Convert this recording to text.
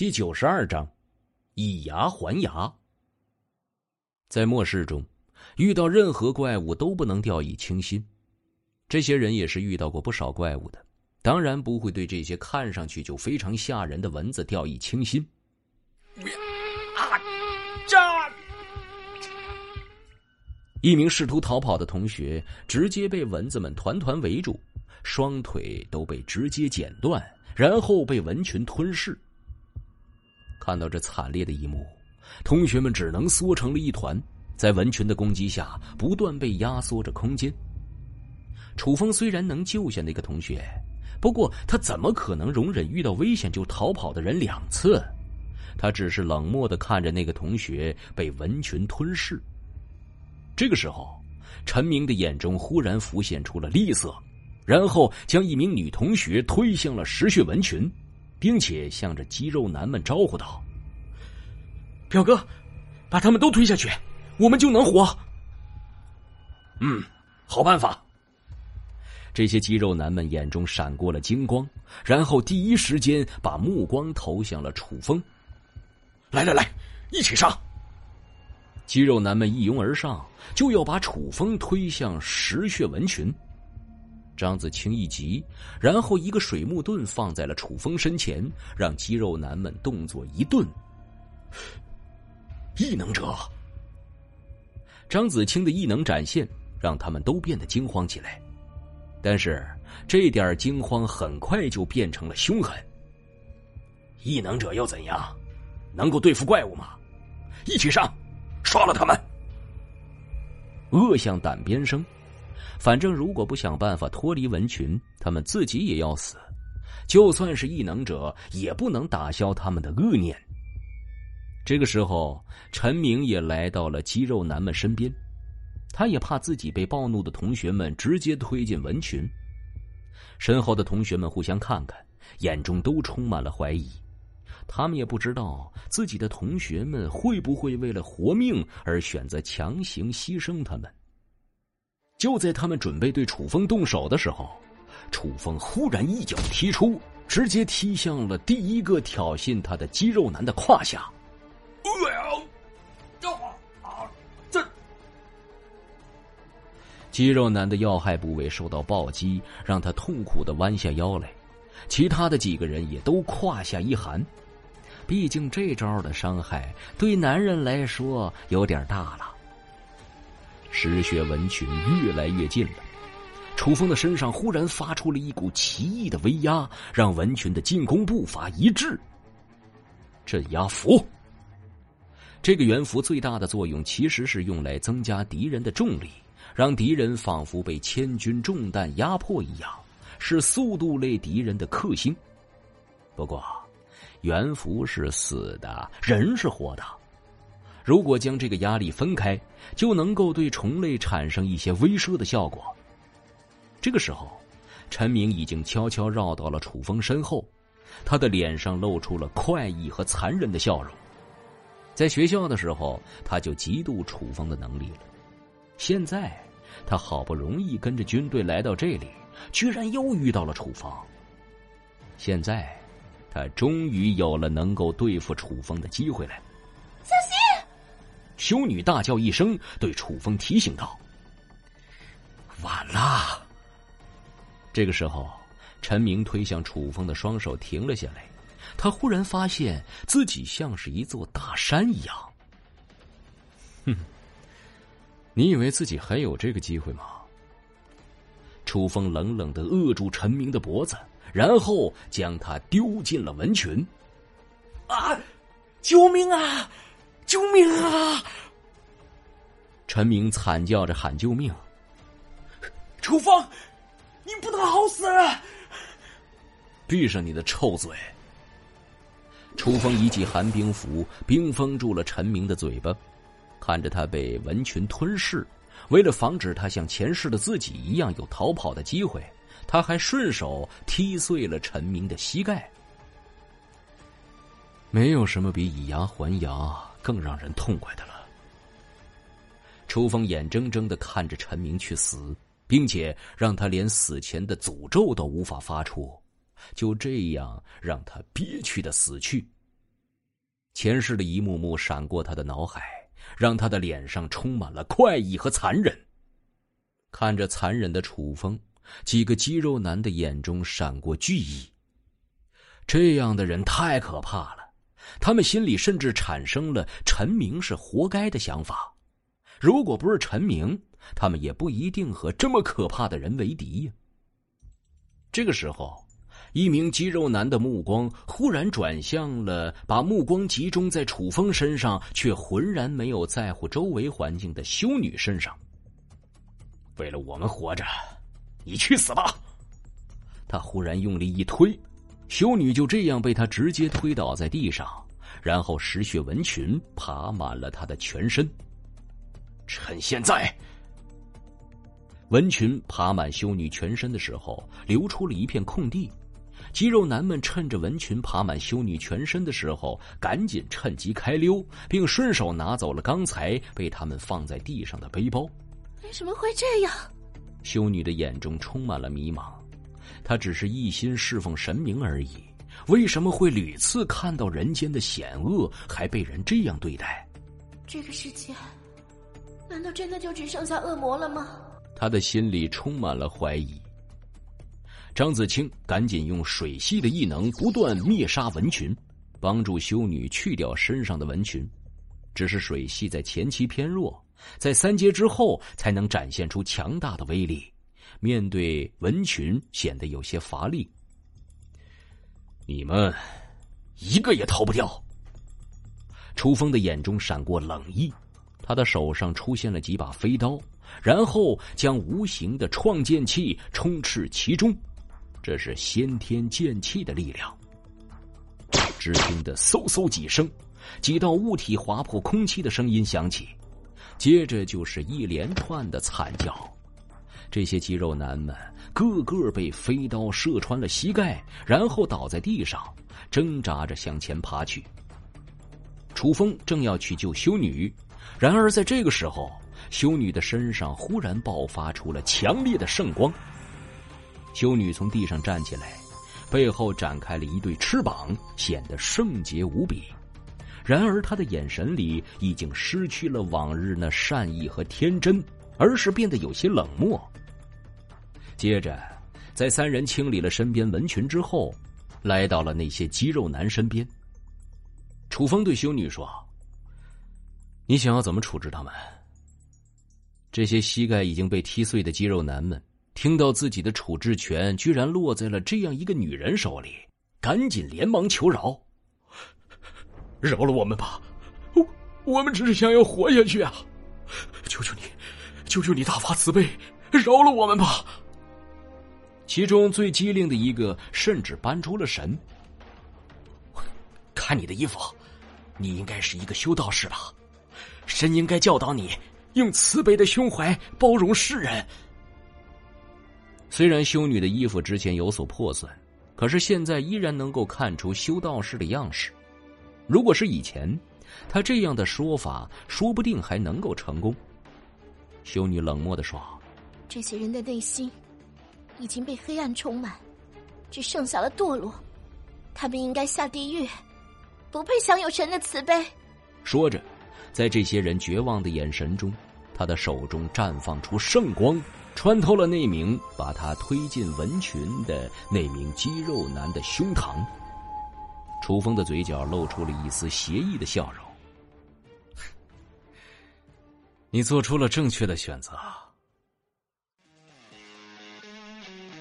第九十二章，以牙还牙。在末世中，遇到任何怪物都不能掉以轻心。这些人也是遇到过不少怪物的，当然不会对这些看上去就非常吓人的蚊子掉以轻心。一名试图逃跑的同学直接被蚊子们团团围住，双腿都被直接剪断，然后被蚊群吞噬。看到这惨烈的一幕，同学们只能缩成了一团，在蚊群的攻击下，不断被压缩着空间。楚风虽然能救下那个同学，不过他怎么可能容忍遇到危险就逃跑的人两次？他只是冷漠的看着那个同学被蚊群吞噬。这个时候，陈明的眼中忽然浮现出了厉色，然后将一名女同学推向了食血蚊群。并且向着肌肉男们招呼道：“表哥，把他们都推下去，我们就能活。”嗯，好办法。这些肌肉男们眼中闪过了金光，然后第一时间把目光投向了楚风。来来来，一起上！肌肉男们一拥而上，就要把楚风推向石血蚊群。张子清一急，然后一个水木盾放在了楚风身前，让肌肉男们动作一顿。异能者，张子清的异能展现，让他们都变得惊慌起来。但是这点惊慌很快就变成了凶狠。异能者又怎样？能够对付怪物吗？一起上，杀了他们！恶向胆边生。反正如果不想办法脱离文群，他们自己也要死。就算是异能者，也不能打消他们的恶念。这个时候，陈明也来到了肌肉男们身边，他也怕自己被暴怒的同学们直接推进文群。身后的同学们互相看看，眼中都充满了怀疑。他们也不知道自己的同学们会不会为了活命而选择强行牺牲他们。就在他们准备对楚风动手的时候，楚风忽然一脚踢出，直接踢向了第一个挑衅他的肌肉男的胯下。这肌肉男的要害部位受到暴击，让他痛苦的弯下腰来。其他的几个人也都胯下一寒，毕竟这招的伤害对男人来说有点大了。食血蚊群越来越近了，楚风的身上忽然发出了一股奇异的威压，让蚊群的进攻步伐一滞。镇压符，这个元符最大的作用其实是用来增加敌人的重力，让敌人仿佛被千钧重担压迫一样，是速度类敌人的克星。不过，元符是死的，人是活的。如果将这个压力分开，就能够对虫类产生一些威慑的效果。这个时候，陈明已经悄悄绕到了楚风身后，他的脸上露出了快意和残忍的笑容。在学校的时候，他就嫉妒楚风的能力了。现在，他好不容易跟着军队来到这里，居然又遇到了楚风。现在，他终于有了能够对付楚风的机会了。修女大叫一声，对楚风提醒道：“晚了。”这个时候，陈明推向楚风的双手停了下来。他忽然发现自己像是一座大山一样。哼，你以为自己还有这个机会吗？楚风冷冷的扼住陈明的脖子，然后将他丢进了蚊群。啊！救命啊！救命啊！陈明惨叫着喊救命。楚风，你不能好死！闭上你的臭嘴！楚风一记寒冰符冰封住了陈明的嘴巴，看着他被蚊群吞噬，为了防止他像前世的自己一样有逃跑的机会，他还顺手踢碎了陈明的膝盖。没有什么比以牙还牙。更让人痛快的了。楚风眼睁睁的看着陈明去死，并且让他连死前的诅咒都无法发出，就这样让他憋屈的死去。前世的一幕幕闪过他的脑海，让他的脸上充满了快意和残忍。看着残忍的楚风，几个肌肉男的眼中闪过惧意。这样的人太可怕了，他们心里甚至产生了陈明是活该的想法。如果不是陈明，他们也不一定和这么可怕的人为敌呀。这个时候，一名肌肉男的目光忽然转向了把目光集中在楚风身上，却浑然没有在乎周围环境的修女身上。为了我们活着，你去死吧！他忽然用力一推，修女就这样被他直接推倒在地上，然后石血纹裙爬满了他的全身。趁现在。纹裙爬满修女全身的时候，留出了一片空地。肌肉男们趁着纹裙爬满修女全身的时候，赶紧趁机开溜，并顺手拿走了刚才被他们放在地上的背包。为什么会这样？修女的眼中充满了迷茫。她只是一心侍奉神明而已，为什么会屡次看到人间的险恶，还被人这样对待？这个世界，难道真的就只剩下恶魔了吗？他的心里充满了怀疑。张子清赶紧用水系的异能不断灭杀蚊群，帮助修女去掉身上的蚊群。只是水系在前期偏弱，在三阶之后才能展现出强大的威力。面对纹裙，显得有些乏力。你们一个也逃不掉。楚风的眼中闪过冷意，他的手上出现了几把飞刀。然后将无形的创剑气充斥其中，这是先天剑气的力量。只听得嗖嗖几声，几道物体划破空气的声音响起，接着就是一连串的惨叫。这些肌肉男们个个被飞刀射穿了膝盖，然后倒在地上，挣扎着向前爬去。楚风正要去救修女，然而在这个时候。修女的身上忽然爆发出了强烈的圣光，修女从地上站起来，背后展开了一对翅膀，显得圣洁无比。然而，她的眼神里已经失去了往日那善意和天真，而是变得有些冷漠。接着，在三人清理了身边纹裙之后，来到了那些肌肉男身边。楚风对修女说：“你想要怎么处置他们？”这些膝盖已经被踢碎的肌肉男们，听到自己的处置权居然落在了这样一个女人手里，赶紧连忙求饶：“饶了我们吧，我我们只是想要活下去啊！求求你，求求你大发慈悲，饶了我们吧！”其中最机灵的一个甚至搬出了神。看你的衣服，你应该是一个修道士吧？神应该教导你。用慈悲的胸怀包容世人。虽然修女的衣服之前有所破损，可是现在依然能够看出修道士的样式。如果是以前，他这样的说法说不定还能够成功。修女冷漠的说：“这些人的内心已经被黑暗充满，只剩下了堕落。他们应该下地狱，不配享有神的慈悲。”说着。在这些人绝望的眼神中，他的手中绽放出圣光，穿透了那名把他推进纹裙的那名肌肉男的胸膛。楚风的嘴角露出了一丝邪异的笑容：“ 你做出了正确的选择。”